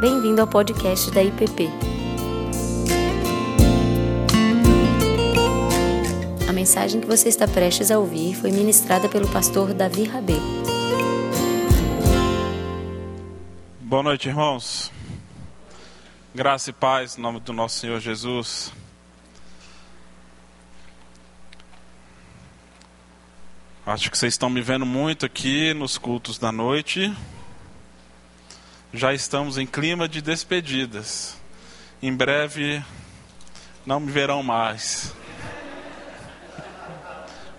Bem-vindo ao podcast da IPP. A mensagem que você está prestes a ouvir foi ministrada pelo pastor Davi Rabê. Boa noite, irmãos. Graça e paz em nome do nosso Senhor Jesus. Acho que vocês estão me vendo muito aqui nos cultos da noite. Já estamos em clima de despedidas. Em breve não me verão mais.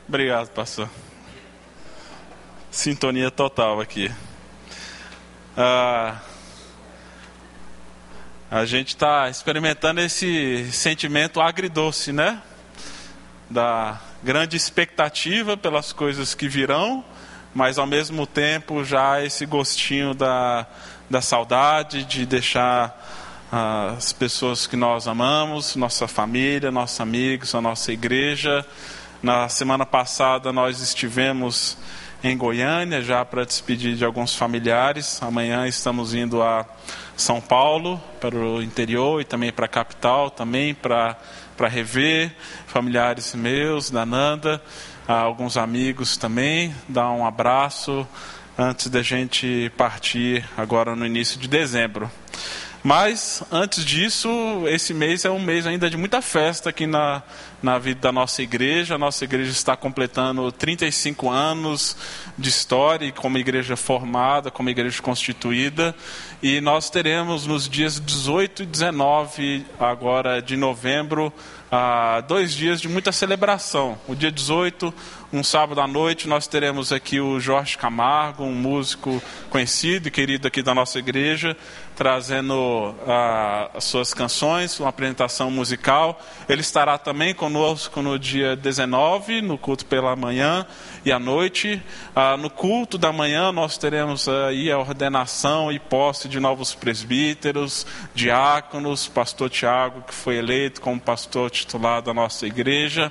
Obrigado, pastor. Sintonia total aqui. Ah, a gente está experimentando esse sentimento agridoce, né? Da grande expectativa pelas coisas que virão, mas ao mesmo tempo já esse gostinho da, da saudade de deixar as pessoas que nós amamos, nossa família, nossos amigos, a nossa igreja. Na semana passada nós estivemos em Goiânia já para despedir de alguns familiares. Amanhã estamos indo a São Paulo, para o interior e também para a capital, também para para rever familiares meus, da Nanda, alguns amigos também, dar um abraço antes da gente partir agora no início de dezembro. Mas, antes disso, esse mês é um mês ainda de muita festa aqui na, na vida da nossa igreja. A nossa igreja está completando 35 anos de história como igreja formada, como igreja constituída. E nós teremos nos dias 18 e 19 agora de novembro ah, dois dias de muita celebração. O dia 18, um sábado à noite, nós teremos aqui o Jorge Camargo, um músico conhecido e querido aqui da nossa igreja, trazendo ah, as suas canções, uma apresentação musical. Ele estará também conosco no dia 19, no culto pela manhã e à noite. Ah, no culto da manhã, nós teremos aí a ordenação e posse de novos presbíteros, diáconos, pastor Tiago, que foi eleito como pastor titular da nossa igreja.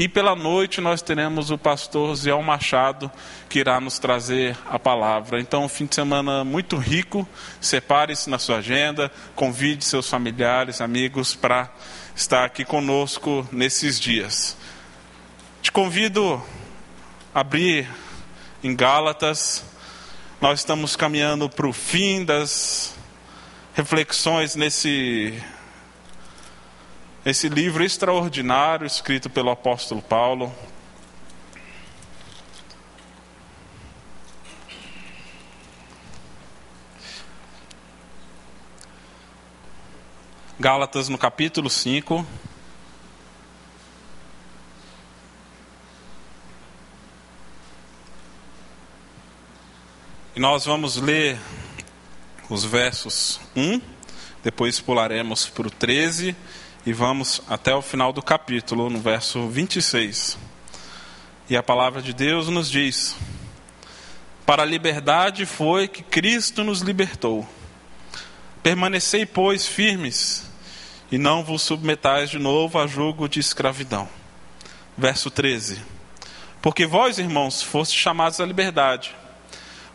E pela noite nós teremos o pastor Zé Machado, que irá nos trazer a palavra. Então, um fim de semana muito rico. Separe-se na sua agenda, convide seus familiares, amigos para estar aqui conosco nesses dias. Te convido a abrir em Gálatas. Nós estamos caminhando para o fim das reflexões nesse esse livro extraordinário escrito pelo apóstolo Paulo. Gálatas no capítulo 5. E nós vamos ler os versos 1, depois pularemos para o 13 e vamos até o final do capítulo, no verso 26. E a palavra de Deus nos diz: Para a liberdade foi que Cristo nos libertou. Permanecei, pois, firmes, e não vos submetais de novo a julgo de escravidão. Verso 13: Porque vós, irmãos, fostes chamados à liberdade,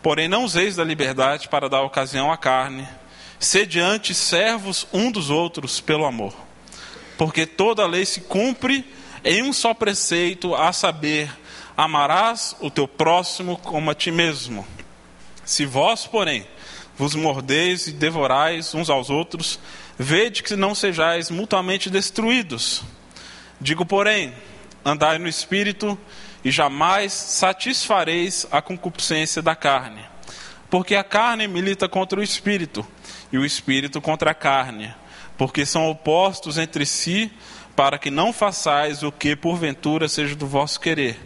porém não useis da liberdade para dar ocasião à carne, sede antes servos um dos outros pelo amor porque toda a lei se cumpre em um só preceito, a saber, amarás o teu próximo como a ti mesmo. Se vós, porém, vos mordeis e devorais uns aos outros, vede que não sejais mutuamente destruídos. Digo, porém, andai no espírito e jamais satisfareis a concupiscência da carne. Porque a carne milita contra o espírito, e o espírito contra a carne porque são opostos entre si, para que não façais o que porventura seja do vosso querer.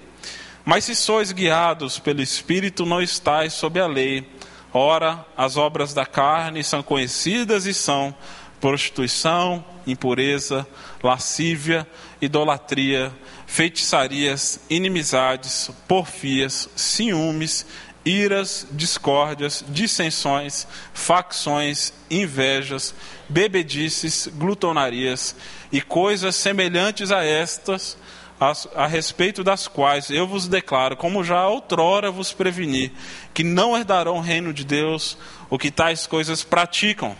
Mas se sois guiados pelo Espírito, não estáis sob a lei. Ora, as obras da carne são conhecidas e são prostituição, impureza, lascívia, idolatria, feitiçarias, inimizades, porfias, ciúmes, iras, discórdias, dissensões, facções, invejas, bebedices, glutonarias e coisas semelhantes a estas, a, a, respeito das quais eu vos declaro, como já outrora vos preveni, que não herdarão o reino de Deus o que tais coisas praticam.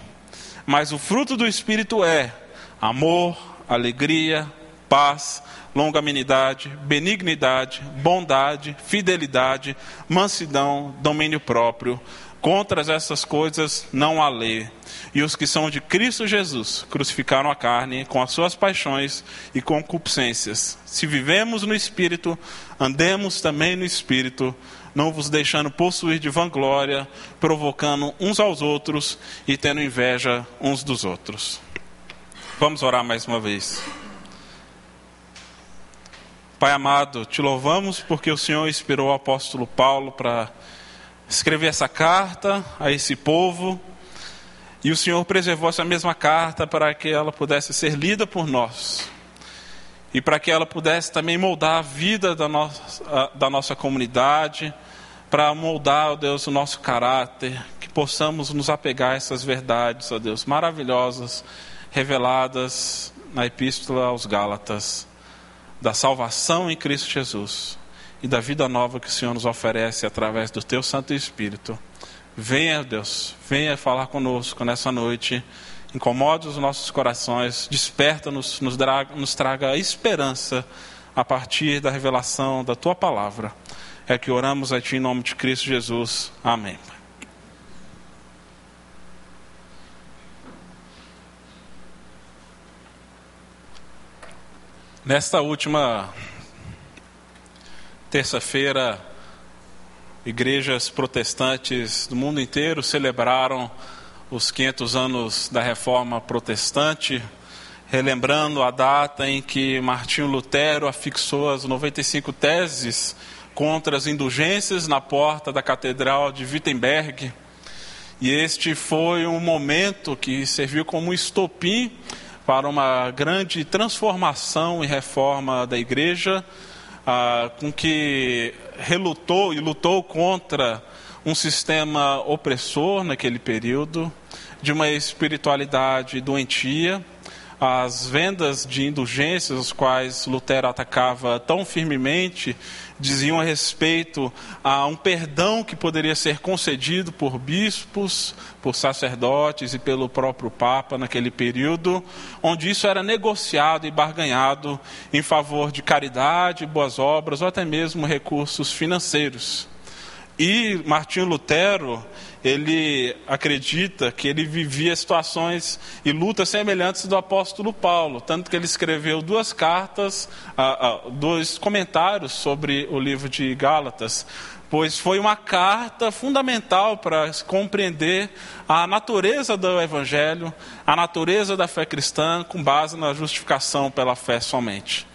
Mas o fruto do Espírito é amor, alegria, paz, longanimidade, benignidade, bondade, fidelidade, mansidão, domínio próprio. Contra essas coisas não há lei. E os que são de Cristo Jesus crucificaram a carne com as suas paixões e concupiscências. Se vivemos no Espírito, andemos também no Espírito, não vos deixando possuir de vanglória, provocando uns aos outros e tendo inveja uns dos outros. Vamos orar mais uma vez. Pai amado, te louvamos porque o Senhor inspirou o apóstolo Paulo para escrever essa carta a esse povo. E o Senhor preservou essa mesma carta para que ela pudesse ser lida por nós. E para que ela pudesse também moldar a vida da nossa, da nossa comunidade, para moldar, ó Deus, o nosso caráter, que possamos nos apegar a essas verdades, ó Deus, maravilhosas, reveladas na Epístola aos Gálatas da salvação em Cristo Jesus e da vida nova que o Senhor nos oferece através do Teu Santo Espírito. Venha, Deus, venha falar conosco nessa noite, incomode os nossos corações, desperta-nos, nos, nos traga esperança a partir da revelação da Tua palavra. É que oramos a Ti em nome de Cristo Jesus. Amém. Nesta última terça-feira, igrejas protestantes do mundo inteiro celebraram os 500 anos da reforma protestante, relembrando a data em que Martinho Lutero afixou as 95 teses contra as indulgências na porta da Catedral de Wittenberg. E este foi um momento que serviu como estopim para uma grande transformação e reforma da igreja, ah, com que relutou e lutou contra um sistema opressor naquele período, de uma espiritualidade doentia as vendas de indulgências, as quais Lutero atacava tão firmemente, diziam a respeito a um perdão que poderia ser concedido por bispos, por sacerdotes e pelo próprio Papa naquele período, onde isso era negociado e barganhado em favor de caridade, boas obras ou até mesmo recursos financeiros. E Martinho Lutero, ele acredita que ele vivia situações e lutas semelhantes do apóstolo Paulo, tanto que ele escreveu duas cartas, dois comentários sobre o livro de Gálatas, pois foi uma carta fundamental para compreender a natureza do Evangelho, a natureza da fé cristã, com base na justificação pela fé somente.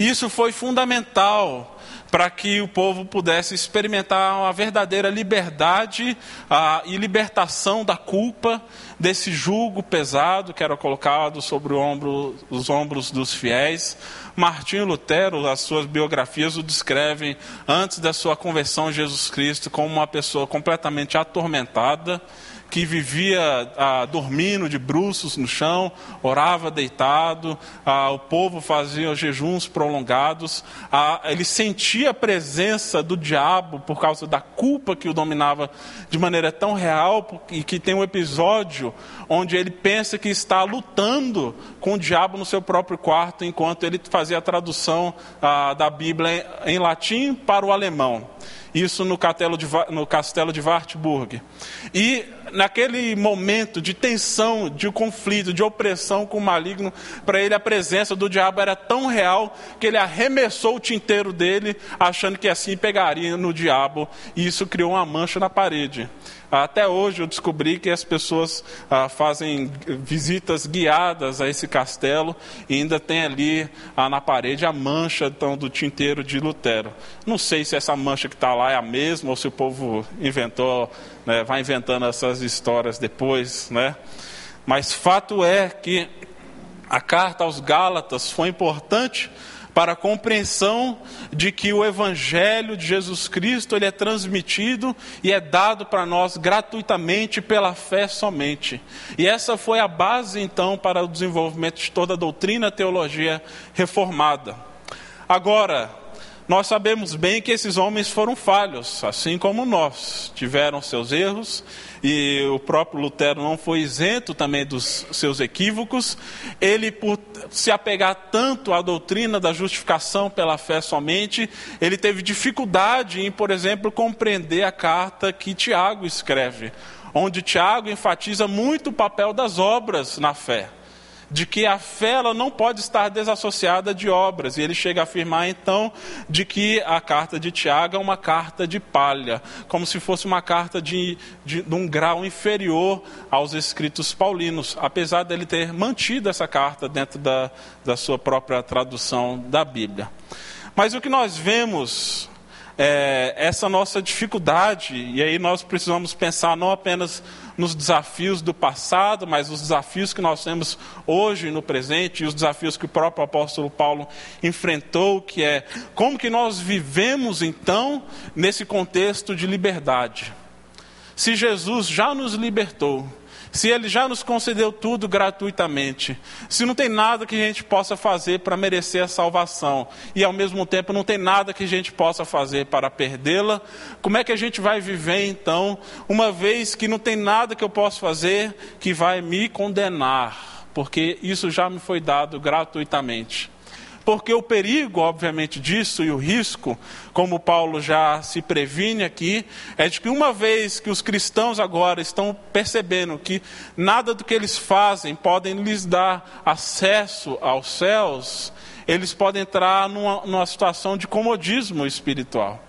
Isso foi fundamental para que o povo pudesse experimentar uma verdadeira liberdade a, e libertação da culpa desse jugo pesado que era colocado sobre ombro, os ombros dos fiéis. Martinho Lutero, as suas biografias o descrevem antes da sua conversão a Jesus Cristo como uma pessoa completamente atormentada que vivia ah, dormindo de bruços no chão, orava deitado, ah, o povo fazia jejuns prolongados, ah, ele sentia a presença do diabo por causa da culpa que o dominava de maneira tão real, e que tem um episódio onde ele pensa que está lutando com o diabo no seu próprio quarto, enquanto ele fazia a tradução ah, da Bíblia em, em latim para o alemão isso no de, no castelo de Wartburg. E naquele momento de tensão, de conflito, de opressão com o maligno, para ele a presença do diabo era tão real que ele arremessou o tinteiro dele, achando que assim pegaria no diabo, e isso criou uma mancha na parede. Até hoje eu descobri que as pessoas ah, fazem visitas guiadas a esse castelo e ainda tem ali ah, na parede a mancha então, do tinteiro de Lutero. Não sei se essa mancha que está lá é a mesma ou se o povo inventou, né, vai inventando essas histórias depois, né? Mas fato é que a carta aos Gálatas foi importante para a compreensão de que o evangelho de Jesus Cristo ele é transmitido e é dado para nós gratuitamente pela fé somente. E essa foi a base então para o desenvolvimento de toda a doutrina a teologia reformada. Agora, nós sabemos bem que esses homens foram falhos, assim como nós, tiveram seus erros, e o próprio Lutero não foi isento também dos seus equívocos. Ele, por se apegar tanto à doutrina da justificação pela fé somente, ele teve dificuldade em, por exemplo, compreender a carta que Tiago escreve, onde Tiago enfatiza muito o papel das obras na fé de que a fé ela não pode estar desassociada de obras. E ele chega a afirmar então de que a carta de Tiago é uma carta de palha, como se fosse uma carta de, de, de um grau inferior aos escritos paulinos, apesar dele ter mantido essa carta dentro da, da sua própria tradução da Bíblia. Mas o que nós vemos é, essa nossa dificuldade, e aí nós precisamos pensar não apenas nos desafios do passado, mas os desafios que nós temos hoje no presente, e os desafios que o próprio apóstolo Paulo enfrentou, que é como que nós vivemos então nesse contexto de liberdade. Se Jesus já nos libertou, se Ele já nos concedeu tudo gratuitamente, se não tem nada que a gente possa fazer para merecer a salvação e ao mesmo tempo não tem nada que a gente possa fazer para perdê-la, como é que a gente vai viver então, uma vez que não tem nada que eu possa fazer que vai me condenar, porque isso já me foi dado gratuitamente? Porque o perigo, obviamente, disso e o risco, como Paulo já se previne aqui, é de que uma vez que os cristãos agora estão percebendo que nada do que eles fazem podem lhes dar acesso aos céus, eles podem entrar numa, numa situação de comodismo espiritual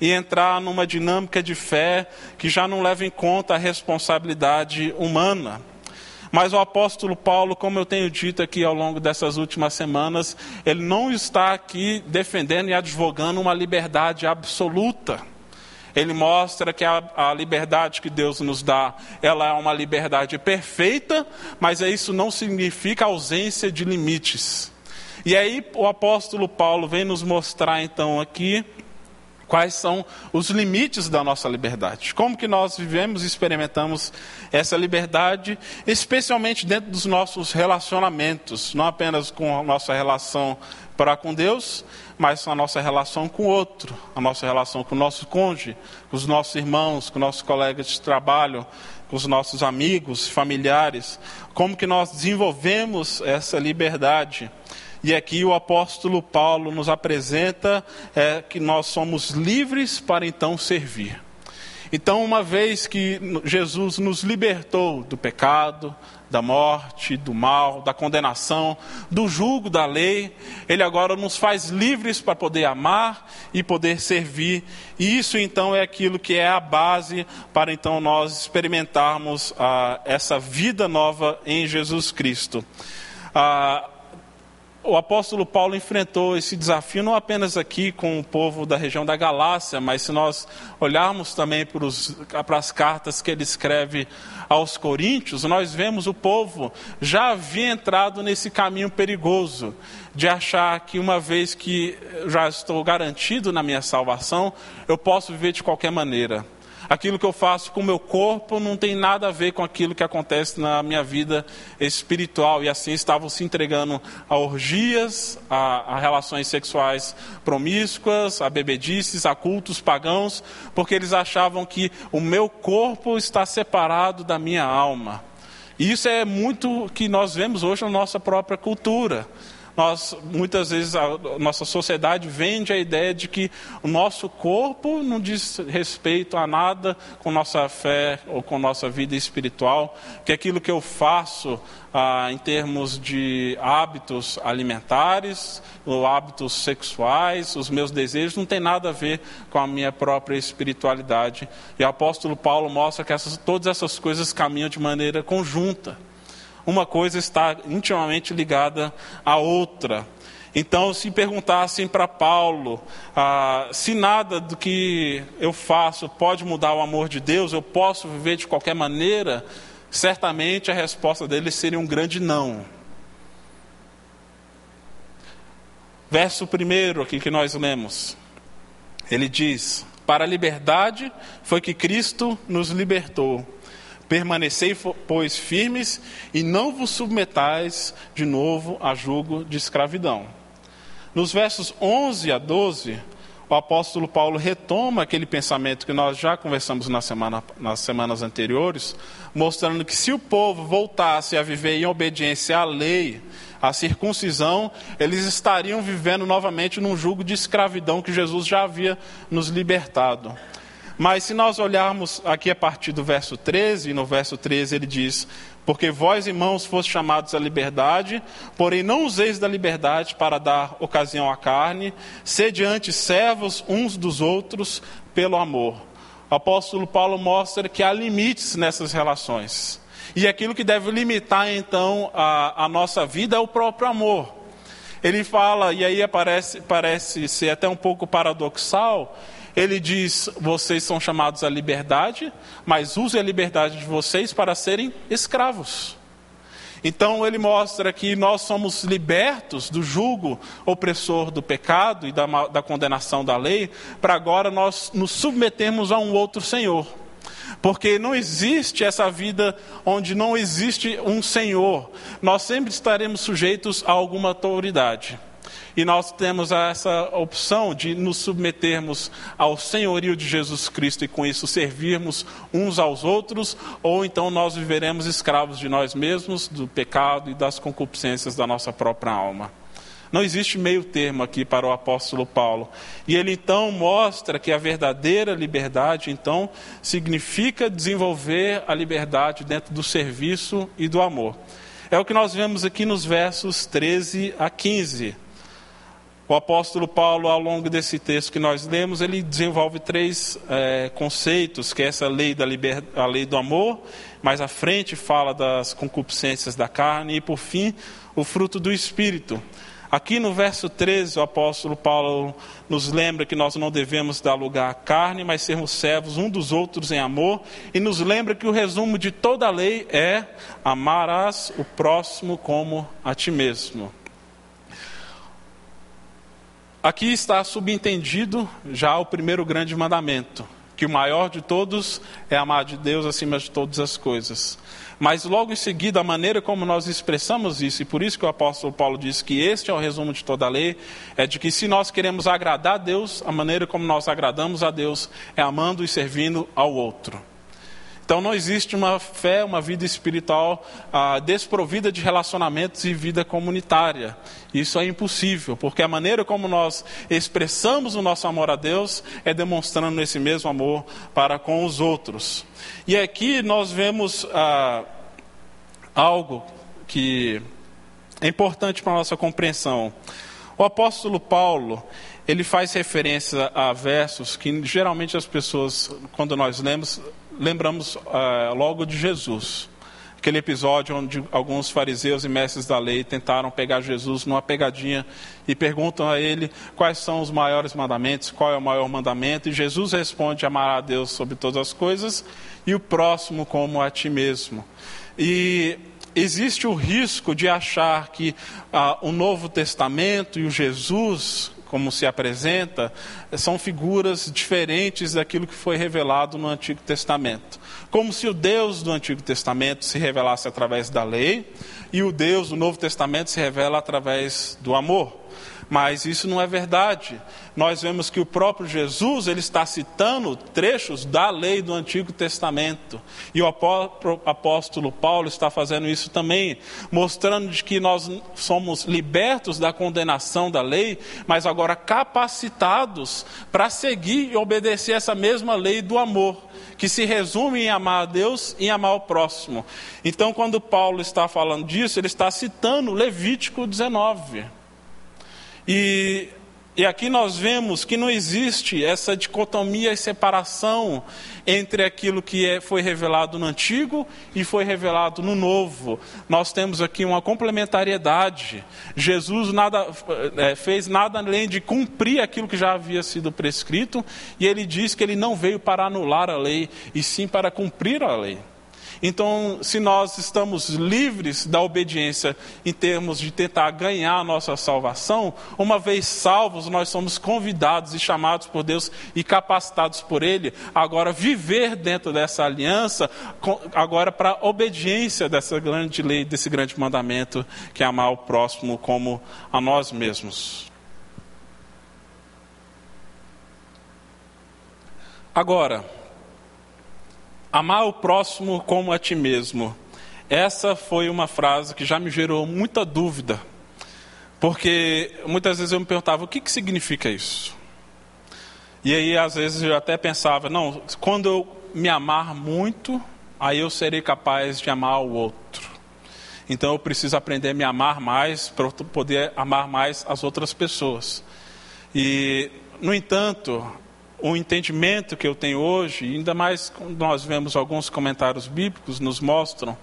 e entrar numa dinâmica de fé que já não leva em conta a responsabilidade humana. Mas o apóstolo Paulo, como eu tenho dito aqui ao longo dessas últimas semanas, ele não está aqui defendendo e advogando uma liberdade absoluta. Ele mostra que a, a, liberdade que Deus nos dá, ela é uma liberdade perfeita, mas isso não significa ausência de limites. E aí o apóstolo Paulo vem nos mostrar então aqui Quais são os limites da nossa liberdade? Como que nós vivemos e experimentamos essa liberdade, especialmente dentro dos nossos relacionamentos, não apenas com a nossa relação para com Deus, mas com a nossa relação com o outro, a nossa relação com o nosso cônjuge, com os nossos irmãos, com nossos colegas de trabalho, com os nossos amigos, familiares. Como que nós desenvolvemos essa liberdade? E aqui o apóstolo Paulo nos apresenta é, que nós somos livres para então servir. Então, uma vez que Jesus nos libertou do pecado, da morte, do mal, da condenação, do jugo da lei, Ele agora nos faz livres para poder amar e poder servir. E isso então é aquilo que é a base para então nós experimentarmos ah, essa vida nova em Jesus Cristo. Ah, o apóstolo Paulo enfrentou esse desafio não apenas aqui com o povo da região da Galácia, mas se nós olharmos também para, os, para as cartas que ele escreve aos Coríntios, nós vemos o povo já havia entrado nesse caminho perigoso de achar que uma vez que já estou garantido na minha salvação, eu posso viver de qualquer maneira aquilo que eu faço com o meu corpo não tem nada a ver com aquilo que acontece na minha vida espiritual. E assim estavam se entregando a orgias, a, a relações sexuais promíscuas, a bebedices, a cultos pagãos, porque eles achavam que o meu corpo está separado da minha alma. E isso é muito que nós vemos hoje na nossa própria cultura nós muitas vezes a nossa sociedade vende a ideia de que o nosso corpo não diz respeito a nada com nossa fé ou com nossa vida espiritual, que aquilo que eu faço ah, em termos de hábitos alimentares, ou hábitos sexuais, os meus desejos, não tem nada a ver com a minha própria espiritualidade. E o apóstolo Paulo mostra que essas, todas essas coisas caminham de maneira conjunta uma coisa está intimamente ligada à outra. Então, se perguntassem para Paulo ah, se nada do que eu faço pode mudar o amor de Deus, eu posso viver de qualquer maneira, certamente a resposta dele seria um grande não. Verso primeiro aqui que nós lemos, ele diz: Para a liberdade foi que Cristo nos libertou. Permanecei, pois, firmes e não vos submetais de novo a julgo de escravidão. Nos versos 11 a 12, o apóstolo Paulo retoma aquele pensamento que nós já conversamos na semana, nas semanas anteriores, mostrando que se o povo voltasse a viver em obediência à lei, à circuncisão, eles estariam vivendo novamente num jugo de escravidão que Jesus já havia nos libertado. Mas se nós olharmos aqui a partir do verso 13, no verso 13 ele diz: Porque vós, irmãos, foste chamados à liberdade, porém não useis da liberdade para dar ocasião à carne, sede antes servos uns dos outros pelo amor. O apóstolo Paulo mostra que há limites nessas relações. E aquilo que deve limitar então a, a nossa vida é o próprio amor. Ele fala, e aí aparece, parece ser até um pouco paradoxal, ele diz: vocês são chamados à liberdade, mas use a liberdade de vocês para serem escravos. Então ele mostra que nós somos libertos do jugo opressor do pecado e da, da condenação da lei, para agora nós nos submetermos a um outro Senhor. Porque não existe essa vida onde não existe um Senhor. Nós sempre estaremos sujeitos a alguma autoridade. E nós temos essa opção de nos submetermos ao senhorio de Jesus Cristo e com isso servirmos uns aos outros, ou então nós viveremos escravos de nós mesmos, do pecado e das concupiscências da nossa própria alma. Não existe meio termo aqui para o apóstolo Paulo. E ele então mostra que a verdadeira liberdade, então, significa desenvolver a liberdade dentro do serviço e do amor. É o que nós vemos aqui nos versos 13 a 15. O apóstolo Paulo, ao longo desse texto que nós lemos, ele desenvolve três é, conceitos, que é essa lei, da liber... a lei do amor, mais à frente fala das concupiscências da carne e, por fim, o fruto do Espírito. Aqui no verso 13, o apóstolo Paulo nos lembra que nós não devemos dar lugar à carne, mas sermos servos um dos outros em amor, e nos lembra que o resumo de toda a lei é: amarás o próximo como a ti mesmo. Aqui está subentendido já o primeiro grande mandamento, que o maior de todos é amar de Deus acima de todas as coisas. Mas logo em seguida, a maneira como nós expressamos isso, e por isso que o apóstolo Paulo diz que este é o resumo de toda a lei, é de que se nós queremos agradar a Deus, a maneira como nós agradamos a Deus é amando e servindo ao outro. Então não existe uma fé, uma vida espiritual ah, desprovida de relacionamentos e vida comunitária. Isso é impossível, porque a maneira como nós expressamos o nosso amor a Deus é demonstrando esse mesmo amor para com os outros. E aqui nós vemos ah, algo que é importante para a nossa compreensão. O apóstolo Paulo, ele faz referência a versos que geralmente as pessoas, quando nós lemos, lembramos uh, logo de Jesus. Aquele episódio onde alguns fariseus e mestres da lei tentaram pegar Jesus numa pegadinha e perguntam a ele quais são os maiores mandamentos, qual é o maior mandamento, e Jesus responde: amar a Deus sobre todas as coisas e o próximo como a ti mesmo. E existe o risco de achar que ah, o Novo Testamento e o Jesus como se apresenta, são figuras diferentes daquilo que foi revelado no Antigo Testamento. Como se o Deus do Antigo Testamento se revelasse através da lei e o Deus do Novo Testamento se revela através do amor. Mas isso não é verdade. Nós vemos que o próprio Jesus ele está citando trechos da lei do Antigo Testamento. E o apóstolo Paulo está fazendo isso também, mostrando de que nós somos libertos da condenação da lei, mas agora capacitados para seguir e obedecer essa mesma lei do amor que se resume em amar a Deus e amar o próximo. Então, quando Paulo está falando disso, ele está citando Levítico 19. E, e aqui nós vemos que não existe essa dicotomia e separação entre aquilo que é, foi revelado no Antigo e foi revelado no Novo. Nós temos aqui uma complementariedade. Jesus nada, é, fez nada além de cumprir aquilo que já havia sido prescrito, e ele diz que ele não veio para anular a lei, e sim para cumprir a lei. Então, se nós estamos livres da obediência em termos de tentar ganhar a nossa salvação, uma vez salvos, nós somos convidados e chamados por Deus e capacitados por Ele, agora viver dentro dessa aliança, agora para a obediência dessa grande lei, desse grande mandamento, que é amar o próximo como a nós mesmos. Agora, amar o próximo como a ti mesmo. Essa foi uma frase que já me gerou muita dúvida, porque muitas vezes eu me perguntava o que, que significa isso. E aí, às vezes, eu até pensava: não, quando eu me amar muito, aí eu serei capaz de amar o outro. Então eu preciso aprender a me amar mais para poder amar mais as outras pessoas. E, no entanto, o entendimento que eu tenho hoje, ainda mais quando nós vemos alguns comentários bíblicos, nos mostram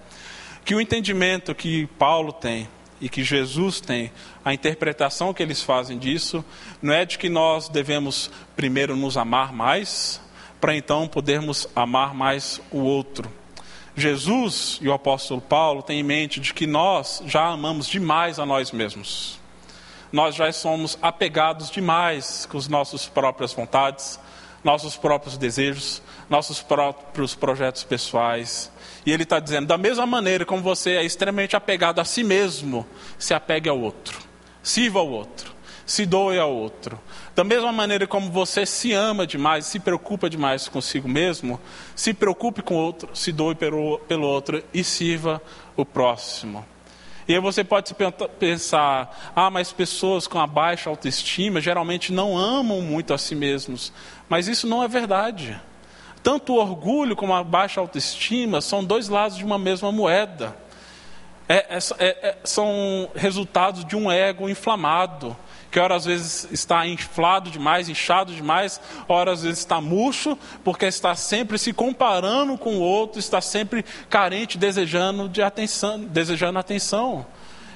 que o entendimento que Paulo tem e que Jesus tem, a interpretação que eles fazem disso, não é de que nós devemos primeiro nos amar mais, para então podermos amar mais o outro. Jesus e o apóstolo Paulo têm em mente de que nós já amamos demais a nós mesmos. Nós já somos apegados demais com as nossas próprias vontades, nossos próprios desejos, nossos próprios projetos pessoais. E ele está dizendo: da mesma maneira como você é extremamente apegado a si mesmo, se apegue ao outro, sirva ao outro, se doe ao outro. Da mesma maneira como você se ama demais, se preocupa demais consigo mesmo, se preocupe com o outro, se doe pelo, pelo outro e sirva o próximo. E aí você pode pensar, ah, mas pessoas com a baixa autoestima geralmente não amam muito a si mesmos. Mas isso não é verdade. Tanto o orgulho como a baixa autoestima são dois lados de uma mesma moeda. É, é, é, é são resultados de um ego inflamado que ora às vezes está inflado demais, inchado demais, ora às vezes está murcho, porque está sempre se comparando com o outro, está sempre carente, desejando de atenção, desejando atenção.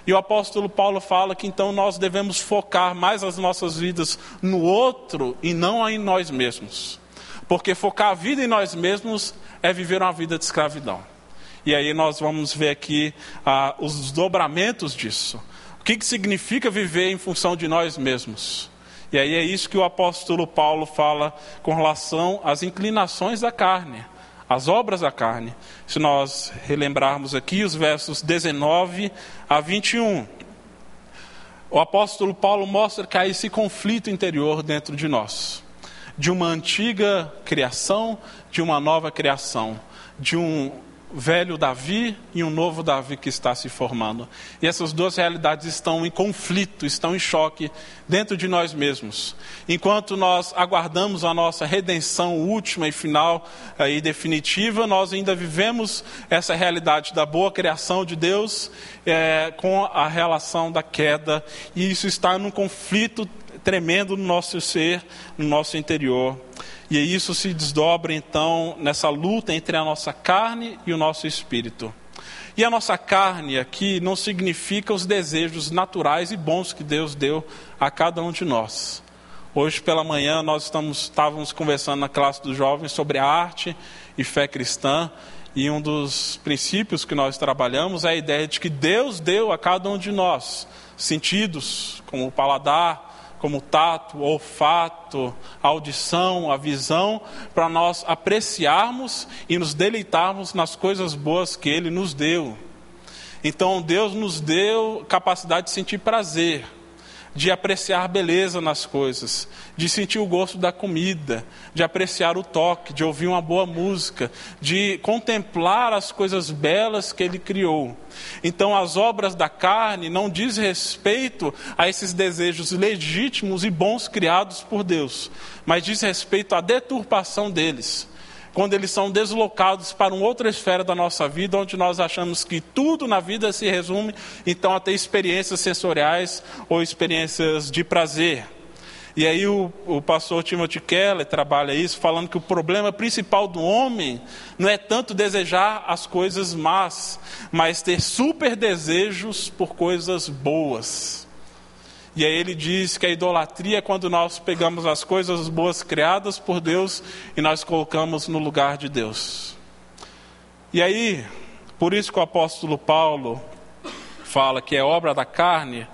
E o apóstolo Paulo fala que então nós devemos focar mais as nossas vidas no outro e não em nós mesmos. Porque focar a vida em nós mesmos é viver uma vida de escravidão. E aí nós vamos ver aqui ah, os desdobramentos disso que, que significa viver em função de nós mesmos? E aí é isso que o apóstolo Paulo fala com relação às inclinações da carne, às obras da carne. Se nós relembrarmos aqui os versos 19 a 21. O apóstolo Paulo mostra que há esse conflito interior dentro de nós, de uma antiga criação, de uma nova criação, de um velho Davi e um novo Davi que está se formando. E essas duas realidades estão em conflito, estão em choque dentro de nós mesmos. Enquanto nós aguardamos a nossa redenção última e final eh, e definitiva, nós ainda vivemos essa realidade da boa criação de Deus é, com a relação da queda, e isso está num conflito tremendo no nosso ser, no nosso interior. E isso se desdobra então nessa luta entre a nossa carne e o nosso espírito. E a nossa carne aqui não significa os desejos naturais e bons que Deus deu a cada um de nós. Hoje pela manhã nós estamos, estávamos conversando na classe dos jovens sobre arte e fé cristã, e um dos princípios que nós trabalhamos é a ideia de que Deus deu a cada um de nós sentidos, como o paladar, como tato, olfato, audição, a visão, para nós apreciarmos e nos deleitarmos nas coisas boas que Ele nos deu. Então Deus nos deu capacidade de sentir prazer de apreciar beleza nas coisas, de sentir o gosto da comida, de apreciar o toque, de ouvir uma boa música, de contemplar as coisas belas que ele criou. Então, as obras da carne não diz respeito a esses desejos legítimos e bons criados por Deus, mas diz respeito à deturpação deles quando eles são deslocados para uma outra esfera da nossa vida, onde nós achamos que tudo na vida se resume então a ter experiências sensoriais ou experiências de prazer. E aí o, o pastor Timothy Keller trabalha isso, falando que o problema principal do homem não é tanto desejar as coisas más, mas ter super desejos por coisas boas. E aí ele diz que a idolatria é quando nós pegamos as coisas boas criadas por Deus e nós colocamos no lugar de Deus. E aí, por isso que o apóstolo Paulo fala que é obra da carne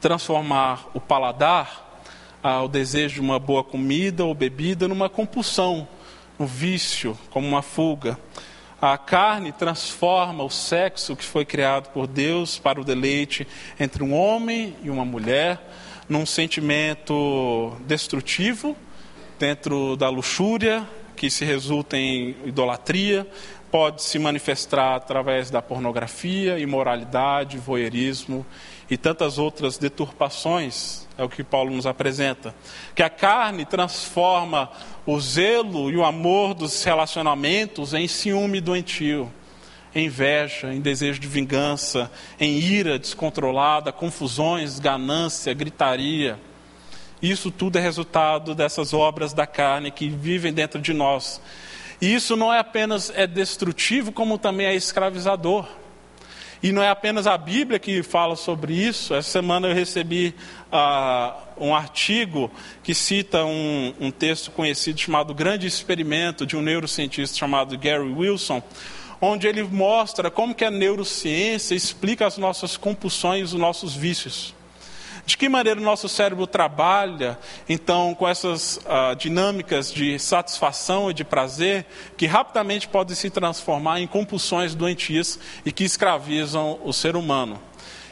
transformar o paladar, ah, o desejo de uma boa comida ou bebida, numa compulsão, um vício, como uma fuga. A carne transforma o sexo que foi criado por Deus para o deleite entre um homem e uma mulher num sentimento destrutivo, dentro da luxúria, que se resulta em idolatria, pode se manifestar através da pornografia, imoralidade, voyeurismo e tantas outras deturpações, é o que Paulo nos apresenta. Que a carne transforma o zelo e o amor dos relacionamentos em ciúme doentio, em inveja, em desejo de vingança, em ira descontrolada, confusões, ganância, gritaria. Isso tudo é resultado dessas obras da carne que vivem dentro de nós. E isso não é apenas é destrutivo, como também é escravizador. E não é apenas a Bíblia que fala sobre isso. Essa semana eu recebi uh, um artigo que cita um, um texto conhecido chamado Grande Experimento, de um neurocientista chamado Gary Wilson, onde ele mostra como que a neurociência explica as nossas compulsões, os nossos vícios. De que maneira o nosso cérebro trabalha, então, com essas uh, dinâmicas de satisfação e de prazer, que rapidamente podem se transformar em compulsões doentias e que escravizam o ser humano.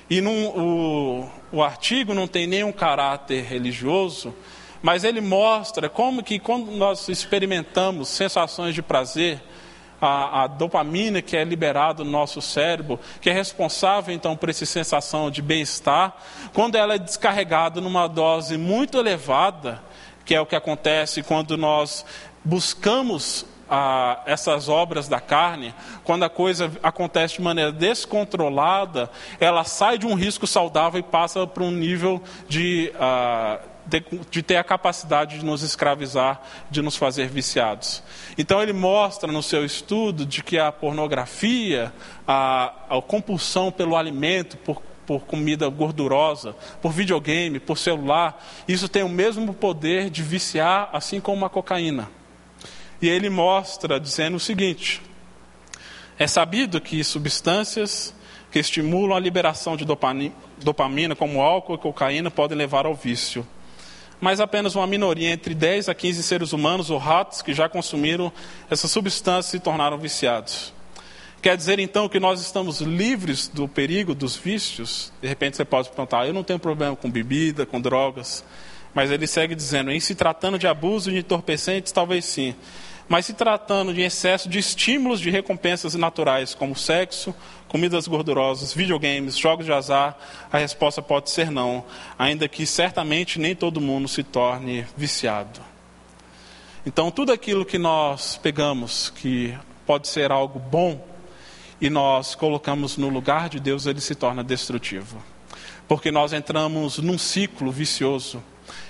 E num, o, o artigo não tem nenhum caráter religioso, mas ele mostra como que quando nós experimentamos sensações de prazer, a, a, dopamina que é liberada no nosso cérebro, que é responsável então por essa sensação de bem-estar, quando ela é descarregada numa dose muito elevada, que é o que acontece quando nós buscamos ah, essas obras da carne, quando a coisa acontece de maneira descontrolada, ela sai de um risco saudável e passa para um nível de, ah, de, de, ter a capacidade de nos escravizar, de nos fazer viciados. Então ele mostra no seu estudo de que a pornografia, a, a compulsão pelo alimento, por, por comida gordurosa, por videogame, por celular, isso tem o mesmo poder de viciar, assim como a cocaína. E ele mostra dizendo o seguinte: é sabido que substâncias que estimulam a liberação de dopamina, como álcool e cocaína, podem levar ao vício mas apenas uma minoria, entre 10 a 15 seres humanos ou ratos que já consumiram essa substância se tornaram viciados. Quer dizer então que nós estamos livres do perigo dos vícios? De repente você pode perguntar, eu não tenho problema com bebida, com drogas. Mas ele segue dizendo, em se tratando de abuso de entorpecentes, talvez sim. Mas se tratando de excesso de estímulos de recompensas naturais, como sexo, comidas gordurosas, videogames, jogos de azar, a resposta pode ser não, ainda que certamente nem todo mundo se torne viciado. Então, tudo aquilo que nós pegamos, que pode ser algo bom, e nós colocamos no lugar de Deus, ele se torna destrutivo. Porque nós entramos num ciclo vicioso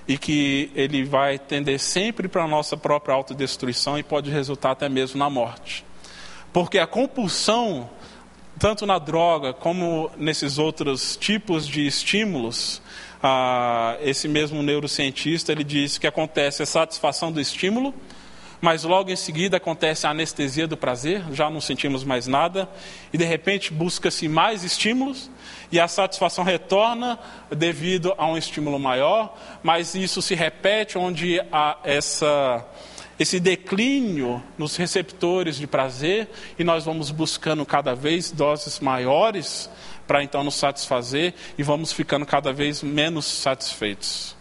e que ele vai tender sempre para a nossa própria autodestruição e pode resultar até mesmo na morte. Porque a compulsão, tanto na droga como nesses outros tipos de estímulos, ah, esse mesmo neurocientista ele diz que acontece a satisfação do estímulo, mas logo em seguida acontece a anestesia do prazer, já não sentimos mais nada, e de repente busca-se mais estímulos, e a satisfação retorna devido a um estímulo maior, mas isso se repete onde há essa, esse declínio nos receptores de prazer e nós vamos buscando cada vez doses maiores para então nos satisfazer e vamos ficando cada vez menos satisfeitos.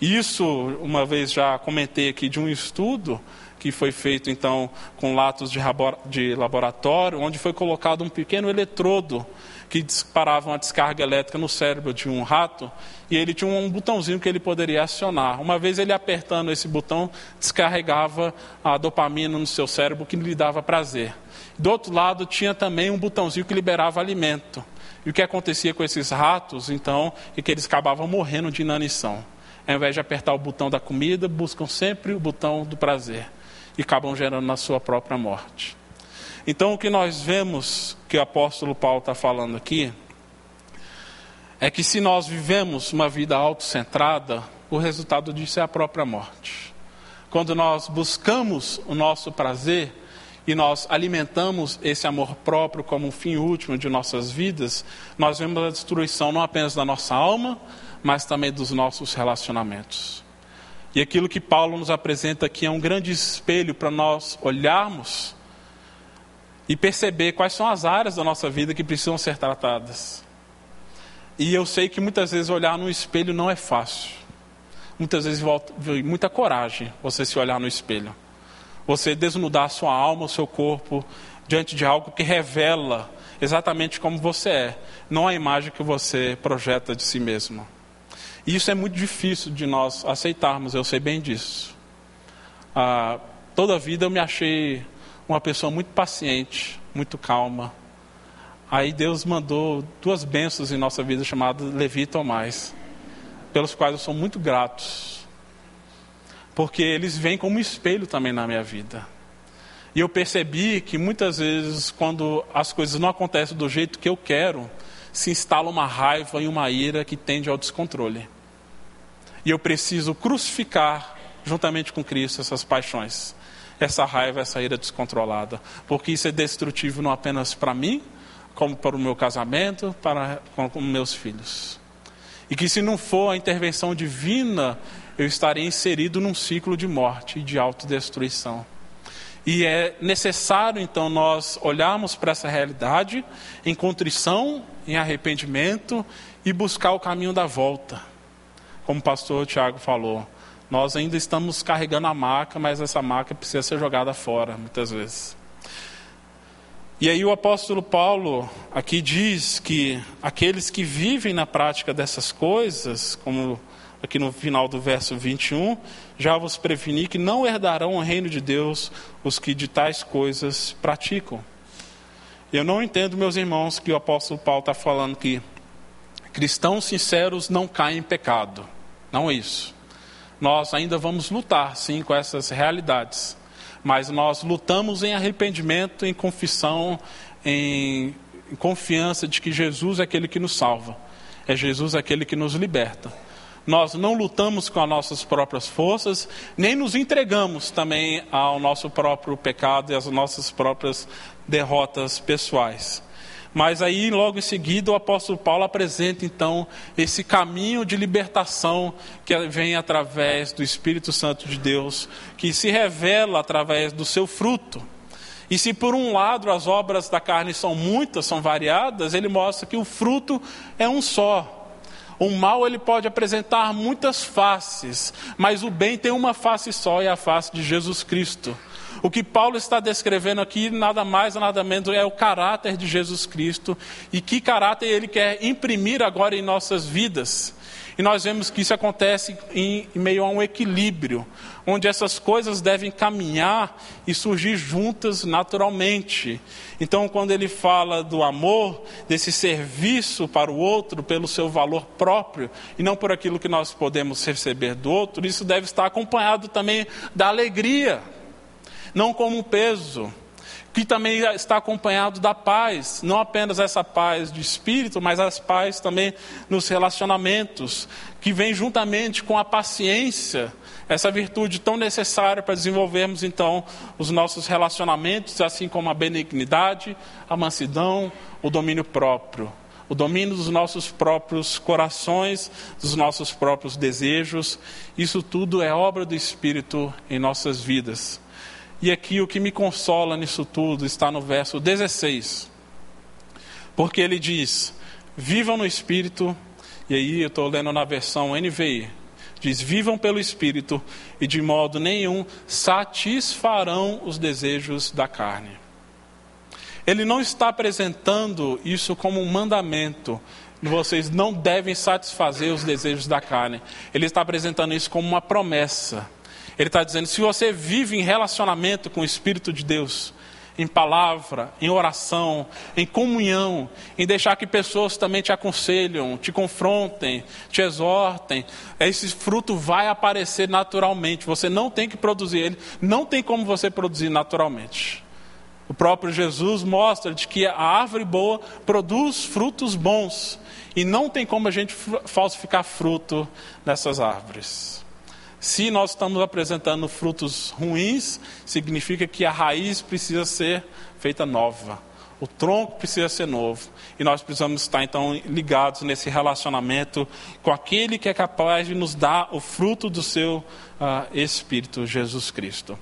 Isso, uma vez já comentei aqui de um estudo que foi feito então com latos de laboratório, onde foi colocado um pequeno eletrodo que disparavam a descarga elétrica no cérebro de um rato e ele tinha um botãozinho que ele poderia acionar. Uma vez ele apertando esse botão, descarregava a dopamina no seu cérebro que lhe dava prazer. Do outro lado tinha também um botãozinho que liberava alimento. E o que acontecia com esses ratos, então, é que eles acabavam morrendo de inanição. Ao invés de apertar o botão da comida, buscam sempre o botão do prazer e acabam gerando na sua própria morte. Então, o que nós vemos que o apóstolo Paulo está falando aqui é que se nós vivemos uma vida autocentrada, o resultado disso é a própria morte. Quando nós buscamos o nosso prazer e nós alimentamos esse amor próprio como um fim último de nossas vidas, nós vemos a destruição não apenas da nossa alma, mas também dos nossos relacionamentos. E aquilo que Paulo nos apresenta aqui é um grande espelho para nós olharmos e perceber quais são as áreas da nossa vida que precisam ser tratadas. E eu sei que muitas vezes olhar no espelho não é fácil. Muitas vezes volta muita coragem você se olhar no espelho. você desnudar a sua alma, o seu corpo, diante de algo que revela exatamente como você é, não a imagem que você projeta de si mesmo. E isso é muito difícil de nós aceitarmos, eu sei bem disso. Ah, toda a vida eu me achei uma pessoa muito paciente, muito calma. Aí Deus mandou duas bênçãos em nossa vida chamadas Levi e Tomás, pelos quais eu sou muito grato, porque eles vêm como espelho também na minha vida. E eu percebi que muitas vezes, quando as coisas não acontecem do jeito que eu quero, se instala uma raiva e uma ira que tende ao descontrole. E eu preciso crucificar, juntamente com Cristo, essas paixões, essa raiva, essa ira descontrolada. Porque isso é destrutivo não apenas para mim, como para o meu casamento, para com meus filhos. E que se não for a intervenção divina, eu estarei inserido num ciclo de morte e de autodestruição. E é necessário, então, nós olharmos para essa realidade em contrição, em arrependimento e buscar o caminho da volta como o pastor Tiago falou, nós ainda estamos carregando a maca, mas essa maca precisa ser jogada fora, muitas vezes. E aí o apóstolo Paulo aqui diz que aqueles que vivem na prática dessas coisas, como aqui no final do verso 21, já vos preveni que não herdarão o reino de Deus os que de tais coisas praticam. Eu não entendo, meus irmãos, que o apóstolo Paulo está falando que cristãos sinceros não caem em pecado. Não é isso. Nós ainda vamos lutar, sim, com essas realidades. Mas nós lutamos em arrependimento, em confissão, em, em confiança de que Jesus é aquele que nos salva. É Jesus aquele que nos liberta. Nós não lutamos com as nossas próprias forças, nem nos entregamos também ao nosso próprio pecado e às nossas próprias derrotas pessoais. Mas aí, logo em seguida, o apóstolo Paulo apresenta então esse caminho de libertação que vem através do Espírito Santo de Deus, que se revela através do seu fruto. E se por um lado as obras da carne são muitas, são variadas, ele mostra que o fruto é um só. O mal ele pode apresentar muitas faces, mas o bem tem uma face só, e é a face de Jesus Cristo. O que Paulo está descrevendo aqui, nada mais, nada menos, é o caráter de Jesus Cristo e que caráter ele quer imprimir agora em nossas vidas. E nós vemos que isso acontece em, meio a um equilíbrio, onde essas coisas devem caminhar e surgir juntas naturalmente. Então, quando ele fala do amor, desse serviço para o outro pelo seu valor próprio e não por aquilo que nós podemos receber do outro, isso deve estar acompanhado também da alegria não como um peso, que também está acompanhado da paz, não apenas essa paz de espírito, mas as paz também nos relacionamentos, que vem juntamente com a paciência, essa virtude tão necessária para desenvolvermos então os nossos relacionamentos, assim como a benignidade, a mansidão, o domínio próprio. O domínio dos nossos próprios corações, dos nossos próprios desejos, isso tudo é obra do Espírito em nossas vidas. E aqui o que me consola nisso tudo está no verso 16. Porque ele diz: Vivam no Espírito, e aí eu estou lendo na versão NVI. Diz: Vivam pelo Espírito, e de modo nenhum satisfarão os desejos da carne. Ele não está apresentando isso como um mandamento, vocês não devem satisfazer os desejos da carne. Ele está apresentando isso como uma promessa. Ele está dizendo: se você vive em relacionamento com o Espírito de Deus, em palavra, em oração, em comunhão, em deixar que pessoas também te aconselham, te confrontem, te exortem, esse fruto vai aparecer naturalmente. Você não tem que produzir ele, não tem como você produzir naturalmente. O próprio Jesus mostra de que a árvore boa produz frutos bons e não tem como a gente falsificar fruto nessas árvores. Se nós estamos apresentando frutos ruins, significa que a raiz precisa ser feita nova. O tronco precisa ser novo. E nós precisamos estar então ligados nesse relacionamento com aquele que é capaz de nos dar o fruto do seu uh, Espírito, Jesus Cristo.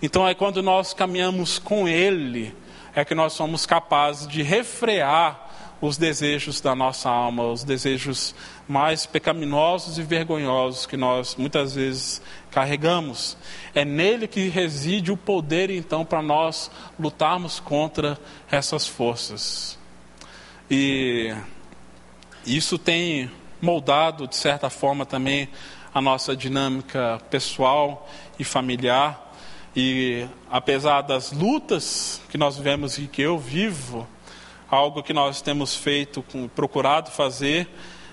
Então é quando nós caminhamos com Ele, é que nós somos capazes de refrear os desejos da nossa alma, os desejos mais pecaminosos e vergonhosos que nós muitas vezes carregamos. É nele que reside o poder, então, para nós lutarmos contra essas forças. E isso tem moldado, de certa forma, também a nossa dinâmica pessoal e familiar. E apesar das lutas que nós vivemos e que eu vivo, algo que nós temos feito, procurado fazer,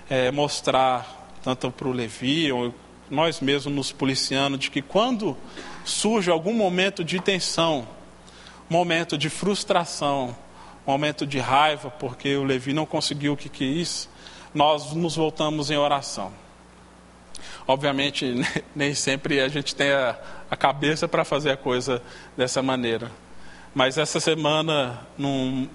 é mostrar tanto para o Levi, ou nós mesmos nos policiando, de que quando surge algum momento de tensão, momento de frustração, momento de raiva, porque o Levi não conseguiu o que quis, nós nos voltamos em oração. Obviamente, nem sempre a gente tem a, a cabeça para fazer a coisa dessa maneira. Mas essa semana, num,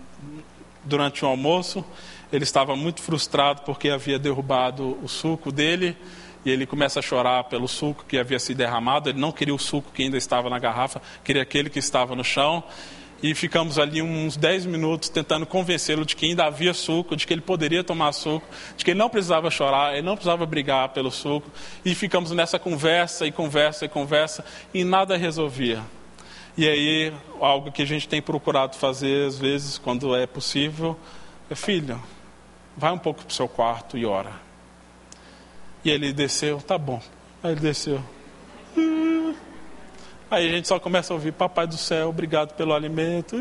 durante o almoço, ele estava muito frustrado porque havia derrubado o suco dele e ele começa a chorar pelo suco que havia se derramado. Ele não queria o suco que ainda estava na garrafa, queria aquele que estava no chão. E ficamos ali uns 10 minutos tentando convencê-lo de que ainda havia suco, de que ele poderia tomar suco, de que ele não precisava chorar, ele não precisava brigar pelo suco. E ficamos nessa conversa e conversa e conversa e nada resolvia. E aí, algo que a gente tem procurado fazer às vezes, quando é possível, é: filho, vai um pouco para o seu quarto e ora. E ele desceu, tá bom. Aí ele desceu. Aí a gente só começa a ouvir, Papai do céu, obrigado pelo alimento.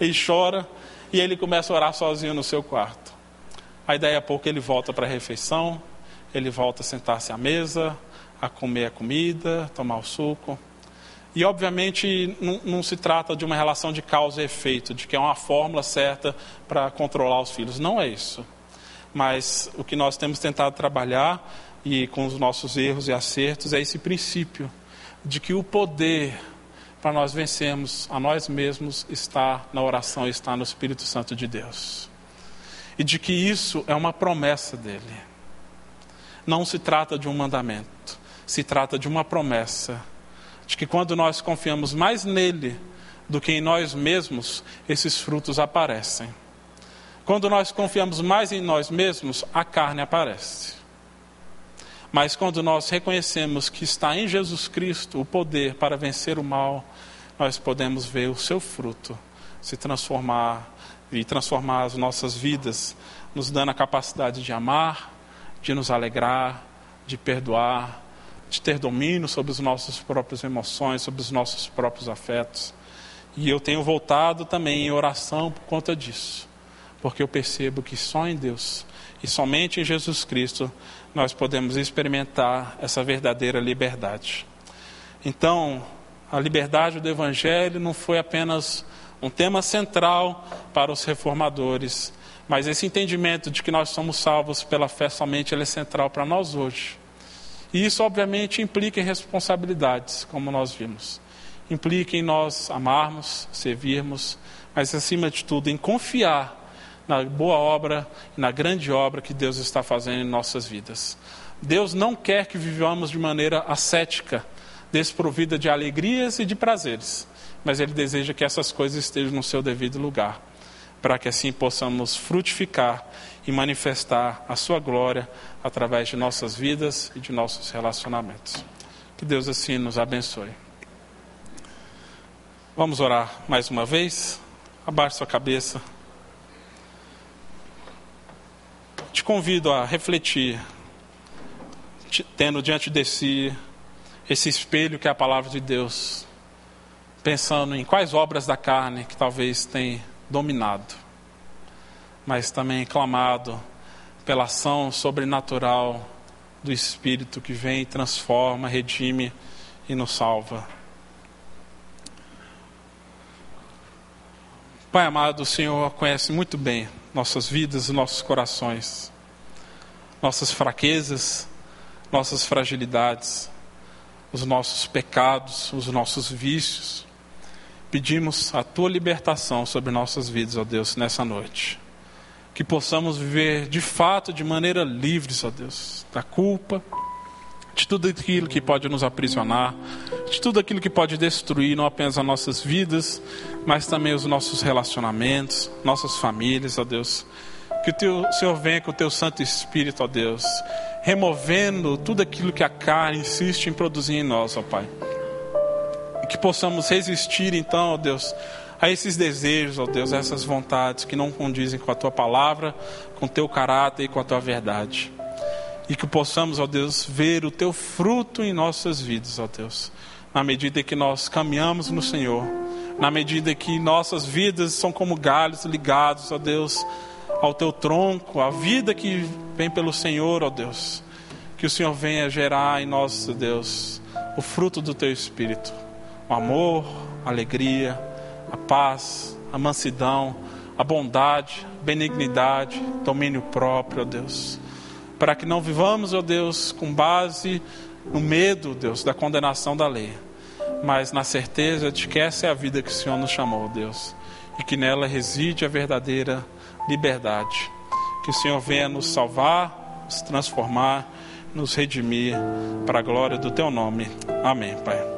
E chora. E ele começa a orar sozinho no seu quarto. Aí daí a pouco ele volta para a refeição, ele volta a sentar-se à mesa, a comer a comida, tomar o suco. E obviamente não, não, se trata de uma relação de causa e efeito, de que é uma fórmula certa para controlar os filhos. Não é isso. Mas o que nós temos tentado trabalhar, e com os nossos erros e acertos, é esse princípio de que o poder para nós vencermos a nós mesmos está na oração, está no Espírito Santo de Deus. E de que isso é uma promessa dele. Não se trata de um mandamento, se trata de uma promessa. De que quando nós confiamos mais nele do que em nós mesmos, esses frutos aparecem. Quando nós confiamos mais em nós mesmos, a carne aparece. Mas quando nós reconhecemos que está em Jesus Cristo o poder para vencer o mal, nós podemos ver o seu fruto se transformar e transformar as nossas vidas, nos dando a capacidade de amar, de nos alegrar, de perdoar, de ter domínio sobre as nossas próprias emoções, sobre os nossos próprios afetos. E eu tenho voltado também em oração por conta disso, porque eu percebo que só em Deus e somente em Jesus Cristo nós podemos experimentar essa verdadeira liberdade. Então, a liberdade do Evangelho não foi apenas um tema central para os reformadores, mas esse entendimento de que nós somos salvos pela fé somente é central para nós hoje. E isso, obviamente, implica em responsabilidades, como nós vimos. Implica em nós amarmos, servirmos, mas, acima de tudo, em confiar na boa obra na grande obra que Deus está fazendo em nossas vidas. Deus não quer que vivamos de maneira ascética, desprovida de alegrias e de prazeres, mas Ele deseja que essas coisas estejam no seu devido lugar, para que assim possamos frutificar e manifestar a Sua glória através de nossas vidas e de nossos relacionamentos. Que Deus assim nos abençoe. Vamos orar mais uma vez? Abaixe sua cabeça. te convido a refletir, tendo diante de si esse espelho que é a palavra de Deus, pensando em quais obras da carne que talvez tenha dominado, mas também clamado pela ação sobrenatural do Espírito que vem, transforma, redime e nos salva. Pai amado, o Senhor conhece muito bem nossas vidas e nossos corações, nossas fraquezas, nossas fragilidades, os nossos pecados, os nossos vícios. Pedimos a tua libertação sobre nossas vidas, ó Deus, nessa noite. Que possamos viver de fato de maneira livre, ó Deus, da culpa, de tudo aquilo que pode nos aprisionar, de tudo aquilo que pode destruir não apenas as nossas vidas, mas também os nossos relacionamentos, nossas famílias, ó Deus. Que o teu, Senhor venha com o teu Santo Espírito, ó Deus, removendo tudo aquilo que a carne insiste em produzir em nós, ó Pai. E que possamos resistir, então, ó Deus, a esses desejos, ó Deus, a essas vontades que não condizem com a tua palavra, com o teu caráter e com a tua verdade. E que possamos, ó Deus, ver o teu fruto em nossas vidas, ó Deus, na medida que nós caminhamos no Senhor, na medida que nossas vidas são como galhos ligados, ó Deus, ao teu tronco, a vida que vem pelo Senhor, ó Deus. Que o Senhor venha gerar em nós, Deus, o fruto do teu espírito, o amor, a alegria, a paz, a mansidão, a bondade, benignidade, domínio próprio, ó Deus. Para que não vivamos, ó Deus, com base no medo, Deus, da condenação da lei, mas na certeza de que essa é a vida que o Senhor nos chamou, Deus, e que nela reside a verdadeira liberdade. Que o Senhor venha nos salvar, nos transformar, nos redimir para a glória do teu nome. Amém, Pai.